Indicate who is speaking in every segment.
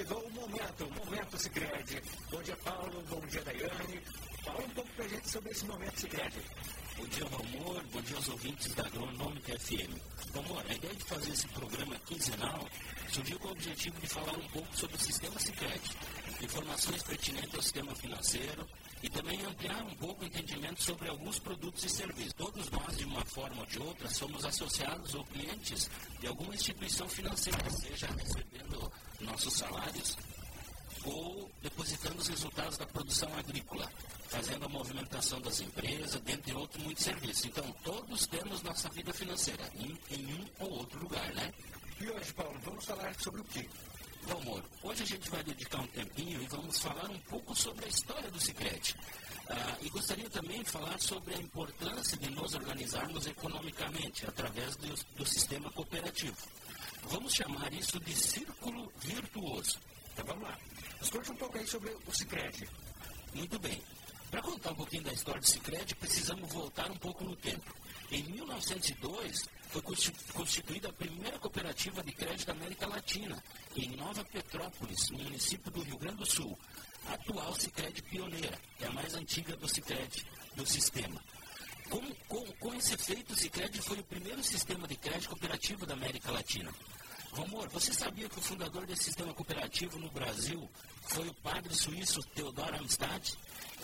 Speaker 1: chegou o momento, o momento Cicred. Bom dia, Paulo. Bom dia, Daiane. Fala um pouco pra gente sobre esse momento Cicred.
Speaker 2: Bom dia, Valmor. Bom dia aos ouvintes da Agronômica FM. Valmor, a ideia de fazer esse programa quinzenal surgiu com o objetivo de falar um pouco sobre o sistema Cicred, informações pertinentes ao sistema financeiro, e também ampliar um pouco o entendimento sobre alguns produtos e serviços. Todos nós, de uma forma ou de outra, somos associados ou clientes de alguma instituição financeira, seja recebendo nossos salários ou depositando os resultados da produção agrícola, fazendo a movimentação das empresas, dentre outros muitos serviços. Então, todos temos nossa vida financeira em, em um ou outro lugar, né?
Speaker 1: E hoje, Paulo, vamos falar sobre o quê?
Speaker 2: Bom, amor, hoje a gente vai dedicar um tempinho e vamos falar um pouco sobre a história do Cicred. Ah, e gostaria também de falar sobre a importância de nos organizarmos economicamente através do, do sistema cooperativo. Vamos chamar isso de círculo virtuoso.
Speaker 1: Então vamos lá. Escute um pouco aí sobre o Cicred.
Speaker 2: Muito bem. Para contar um pouquinho da história do Cicred, precisamos voltar um pouco no tempo. Em 1902, foi constituída a primeira cooperativa de crédito da América Latina, em Nova Petrópolis, no município do Rio Grande do Sul. A atual Cicred Pioneira, é a mais antiga do Cicred do sistema. Com, com, com esse efeito, o Cicred foi o primeiro sistema de crédito cooperativo da América Latina. Amor, você sabia que o fundador desse sistema cooperativo no Brasil foi o padre suíço Teodoro Amistad,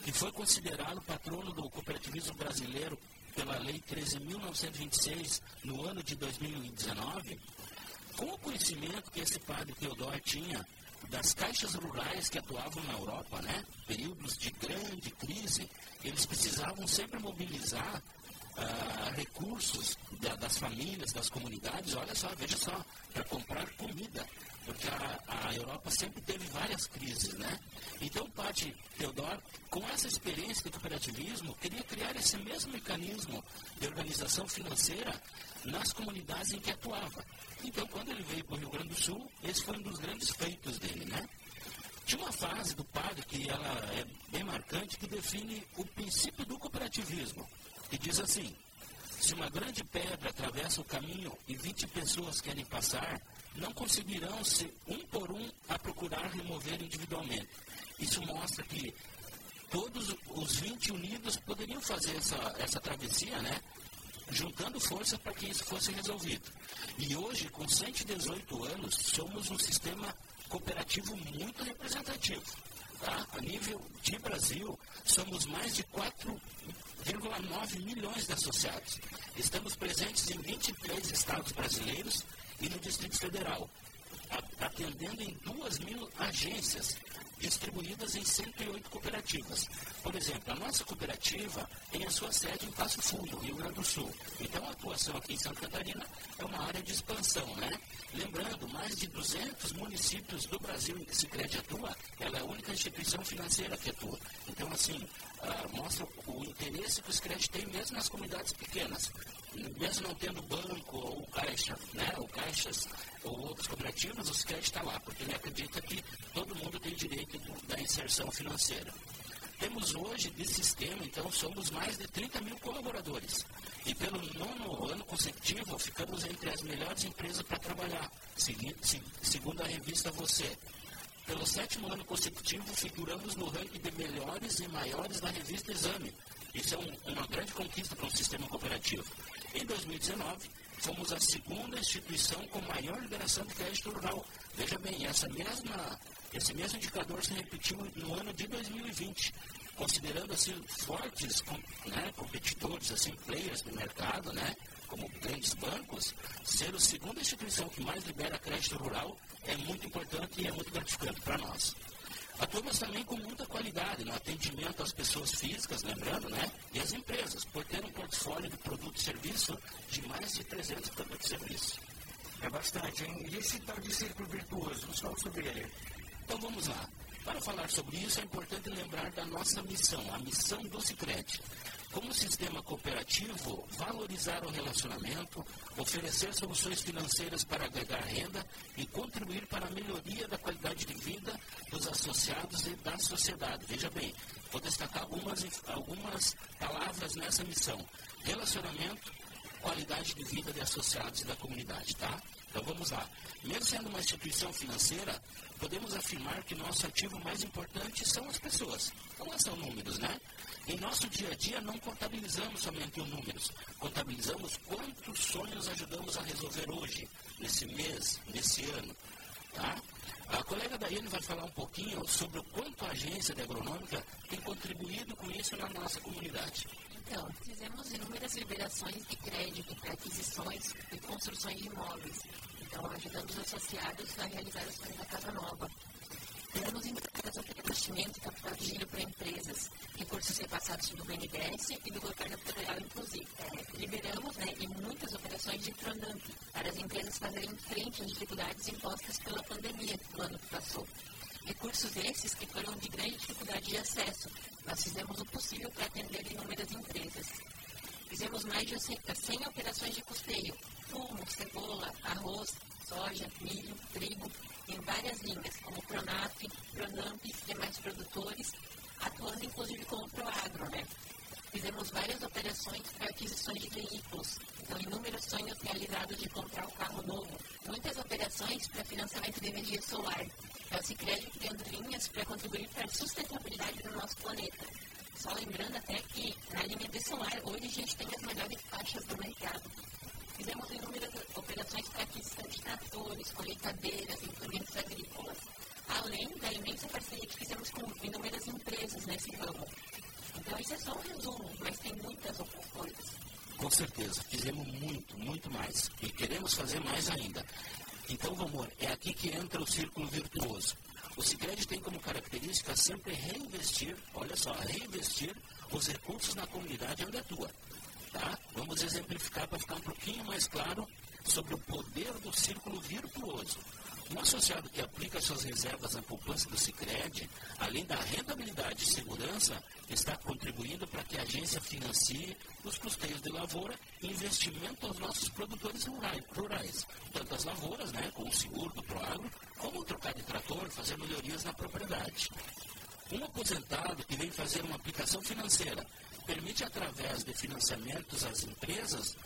Speaker 2: que foi considerado patrono do cooperativismo brasileiro pela Lei 13.926 no ano de 2019, com o conhecimento que esse padre Teodoro tinha das caixas rurais que atuavam na Europa, né? períodos de grande crise, eles precisavam sempre mobilizar ah, recursos da, das famílias, das comunidades, olha só, veja só, para comprar comida, porque a, a, Europa sempre teve várias crises, né? Então, o Padre Teodoro, com essa experiência de cooperativismo, queria criar esse mesmo mecanismo de organização financeira nas comunidades em que atuava. Então, quando ele veio para o Rio Grande do Sul, esse foi um dos grandes feitos dele, né? Tinha uma frase do padre que ela é bem marcante, que define o princípio do cooperativismo, que diz assim, se uma grande pedra atravessa o caminho e 20 pessoas querem passar, não conseguirão ser um por um a procurar remover individualmente. Isso mostra que todos os 20 unidos poderiam fazer essa, essa travessia, né? Juntando forças para que isso fosse resolvido. E hoje, com 118 anos, somos um sistema cooperativo muito representativo. Tá? A nível de Brasil, somos mais de 4,9 milhões de associados. Estamos presentes em 23 estados brasileiros e no Distrito Federal, atendendo em 2 mil agências distribuídas em 108 cooperativas. Por exemplo, a nossa cooperativa tem a sua sede em Passo Fundo, Rio Grande do Sul. Então, a atuação aqui em Santa Catarina é uma área de expansão, né? Lembrando, mais de 200 municípios do Brasil em que se Cicred atua, ela é a única instituição financeira que atua. Então, assim, uh, mostra o interesse que o Cicred tem mesmo nas comunidades pequenas mesmo não tendo banco ou caixa, né, ou caixas ou outras cooperativas, o Cicred está lá, porque ele acredita que todo mundo tem direito da inserção financeira. Temos hoje, de sistema, então, somos mais de 30 mil colaboradores. E pelo nono ano consecutivo, ficamos entre as melhores empresas para trabalhar, segundo a revista Você. Pelo sétimo ano consecutivo, figuramos no ranking de melhores e maiores da revista Exame. Isso é um, uma grande conquista para o sistema cooperativo. Em 2019, fomos a segunda instituição com maior liberação de crédito rural. Veja bem, essa mesma, esse mesmo indicador se repetiu no ano de 2020, considerando assim fortes né, competidores, assim, players do mercado, né, como grandes bancos, ser a segunda instituição que mais libera crédito rural é muito importante e é muito gratificante para nós. Atuamos também com muita qualidade no atendimento às pessoas físicas, lembrando, né? E às empresas, por ter um portfólio de produto e serviço de mais de 300 produtos e serviços.
Speaker 1: É bastante, hein? E esse tal de círculo virtuoso, vamos falar sobre ele.
Speaker 2: Então vamos lá. Para falar sobre isso, é importante lembrar da nossa missão, a missão do Cicred. Como sistema cooperativo, valorizar o relacionamento, oferecer soluções financeiras para agregar renda e contribuir para a melhoria da qualidade de vida dos associados e da sociedade. Veja bem, vou destacar algumas, algumas palavras nessa missão. Relacionamento, qualidade de vida de associados e da comunidade, tá? Então vamos lá. Mesmo sendo uma instituição financeira, podemos afirmar que nosso ativo mais importante são as pessoas. Não são números, né? Em nosso dia a dia não contabilizamos somente os números, contabilizamos quantos sonhos ajudamos a resolver hoje, nesse mês, nesse ano. Tá? A colega Daiane vai falar um pouquinho sobre o quanto a agência de agronômica tem contribuído com isso na nossa comunidade.
Speaker 3: Então, fizemos inúmeras liberações de crédito para aquisições e construções de imóveis. Então, ajudando os associados a realizar ações da Casa Nova. Temos empresas de investimento e capital de giro para empresas, recursos repassados do BNDES e do governo federal, inclusive. É, liberamos né, em muitas operações de Pronamp para as empresas fazerem frente às dificuldades impostas pela pandemia no ano que passou. Recursos esses que foram de grande dificuldade de acesso. Nós fizemos o possível para atender inúmeras empresas. Fizemos mais de 100 operações de custeio, fumo, cebola, arroz, soja, milho, trigo, em várias linhas, como Pronaf, Pronamp e demais produtores, atuando inclusive como Proagro, né? Fizemos várias operações para aquisições de veículos, então inúmeros sonhos realizados de comprar um carro novo, muitas operações para financiamento de energia solar. Cicred criando linhas para contribuir para a sustentabilidade do nosso planeta. Só lembrando até que na linha de solar, hoje a gente tem as melhores taxas do mercado. Fizemos inúmeras operações para aquisição de tratores, colheitadeiras, implementos agrícolas, além da imensa parceria que fizemos com inúmeras empresas nesse ramo. Então, isso é só um resumo, mas tem muitas outras coisas.
Speaker 2: Com certeza, fizemos muito, muito mais. E queremos fazer mais ainda. Então, amor, é aqui que entra o círculo virtuoso. O Sicredi tem como característica sempre reinvestir, olha só, reinvestir os recursos na comunidade onde atua. Tá? Vamos exemplificar para ficar um pouquinho mais claro sobre o poder do círculo virtuoso. Um associado que aplica suas reservas na poupança do Sicredi, além da rentabilidade e segurança, está contribuindo para que a agência financie os custeios de lavoura e investimento aos nossos produtores rurais, tanto as lavouras, né, com o seguro do Proagro, como trocar de trator, fazer melhorias na propriedade. Um aposentado que vem fazer uma aplicação financeira permite, através de financiamentos às empresas,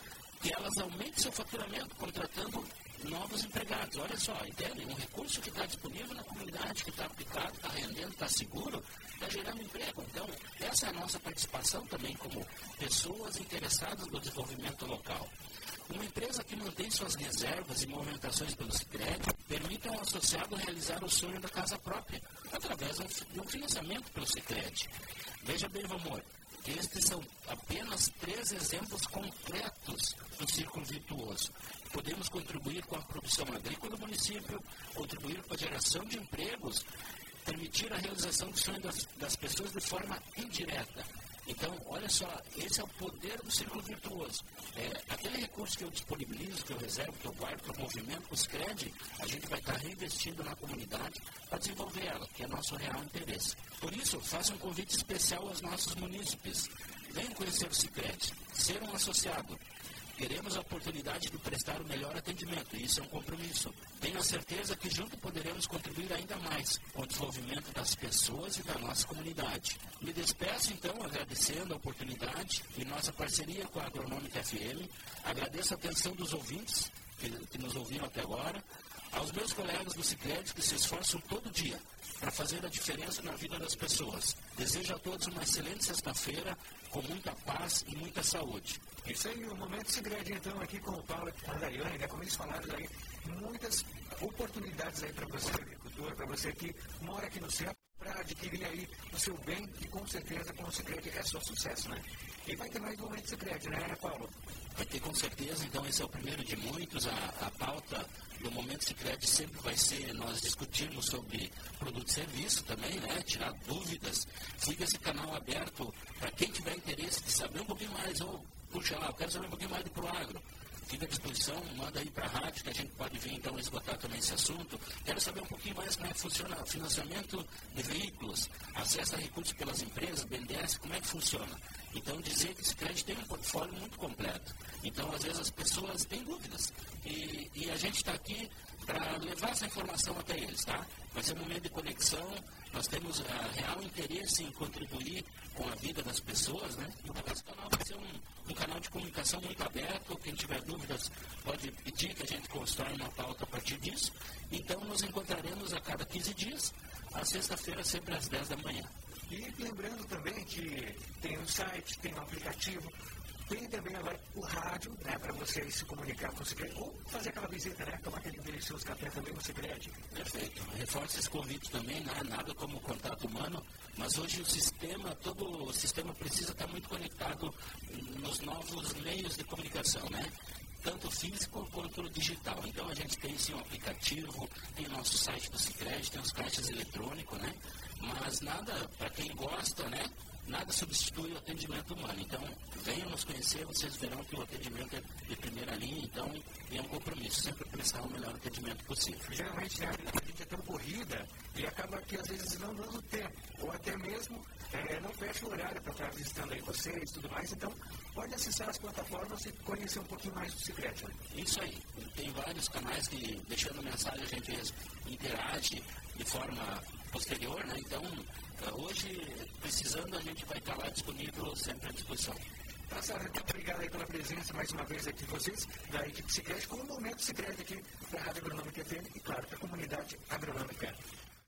Speaker 2: que elas aumentem seu faturamento, contratando novos empregados. Olha só, entendem? Um recurso que está disponível na comunidade, que está aplicado, está rendendo, está seguro, está gerando emprego. Então, essa é a nossa participação também como pessoas interessadas no desenvolvimento local. Uma empresa que mantém suas reservas e movimentações pelo Sicredi permite ao associado realizar o sonho da casa própria, através de um financiamento pelo Sicredi. Veja bem, amor, estes são apenas três exemplos concretos do círculo virtuoso. Podemos contribuir com a produção agrícola do município, contribuir com a geração de empregos, permitir a realização do sonho das, das pessoas de forma indireta. Então, olha só, esse é o poder do círculo virtuoso. É, aquele recurso que eu disponibilizo, que eu reservo, que eu guardo para o movimento, os créditos, a gente vai estar reinvestindo na comunidade para desenvolver ela, que é nosso real interesse. Por isso, faço um convite especial aos nossos munícipes. Venham conhecer o Cicred, ser um associado. Queremos a oportunidade de prestar o melhor atendimento, e isso é um compromisso. Tenho a certeza que junto poderemos contribuir ainda mais com o desenvolvimento das pessoas e da nossa comunidade. Me despeço, então, agradecendo a oportunidade e nossa parceria com a Agronômica FM. Agradeço a atenção dos ouvintes que, que nos ouviram até agora aos meus colegas do Cicred que se esforçam todo dia para fazer a diferença na vida das pessoas. Desejo a todos uma excelente sexta-feira, com muita paz e muita saúde.
Speaker 1: Isso aí, o Momento Segredo, então, aqui com o Paulo e a Daiane, né, como eles falaram aí, muitas oportunidades aí para você, agricultor, para você que mora aqui no centro, para adquirir aí o seu bem e com certeza com o Segredo é só sucesso, né? E vai ter mais um Momento Segredo, né, Paulo?
Speaker 2: Vai ter com certeza, então esse é o primeiro de muitos, a, a pauta no Momento Secreto sempre vai ser nós discutirmos sobre produto e serviço também, né? Tirar dúvidas. Fica esse canal aberto para quem tiver interesse de saber um pouquinho mais. Ou, puxa lá, eu quero saber um pouquinho mais do Proagro. Fica à disposição, manda aí para a rádio que a gente pode vir então esgotar também esse assunto. Quero saber um pouquinho mais como é que funciona o financiamento de veículos, acesso a recursos pelas empresas, BNDES, como é que funciona. Então, dizer que esse crédito tem um portfólio muito completo. Então, às vezes, as pessoas têm dúvidas. E, e a gente está aqui para levar essa informação até eles, tá? Vai ser um momento de conexão, nós temos uh, real interesse em contribuir com a vida das pessoas, né? Então, esse canal vai ser um, de comunicação muito aberto, quem tiver dúvidas pode pedir que a gente constrói uma pauta a partir disso. Então, nos encontraremos a cada 15 dias, a sexta-feira sempre às 10 da manhã.
Speaker 1: E lembrando também que tem um site, tem um aplicativo, tem também agora o rádio, né, para você se comunicar com o Cicred, ou fazer aquela visita, né, tomar aquele delicioso café também no Cicred.
Speaker 2: Perfeito. Reforço esse convite também, não é nada como contato humano, mas hoje o sistema, todo o sistema precisa estar muito conectado nos novos meios de comunicação, né? tanto físico quanto digital. Então a gente tem sim um aplicativo, tem o nosso site do Cicred, tem os caixas eletrônicos, né? Mas nada, para quem gosta, né? Substitui o atendimento humano. Então, venham nos conhecer, vocês verão que o atendimento é de primeira linha, então é um compromisso, sempre prestar o melhor atendimento possível.
Speaker 1: Geralmente né, a gente é tão corrida e acaba que às vezes não dando tempo, ou até mesmo é, não fecha o horário para estar visitando aí vocês e tudo mais, então pode acessar as plataformas e conhecer um pouquinho mais do Secret. Né?
Speaker 2: Isso aí, tem vários canais que deixando mensagem a gente interage de forma posterior, né? Então Hoje, precisando, a gente vai estar lá disponível, sempre à disposição.
Speaker 1: Tá, Sara, muito obrigado aí pela presença mais uma vez aqui de vocês, da equipe Secret, com o Momento Secret aqui da Rádio Agronômica FM e, claro, da comunidade agronômica.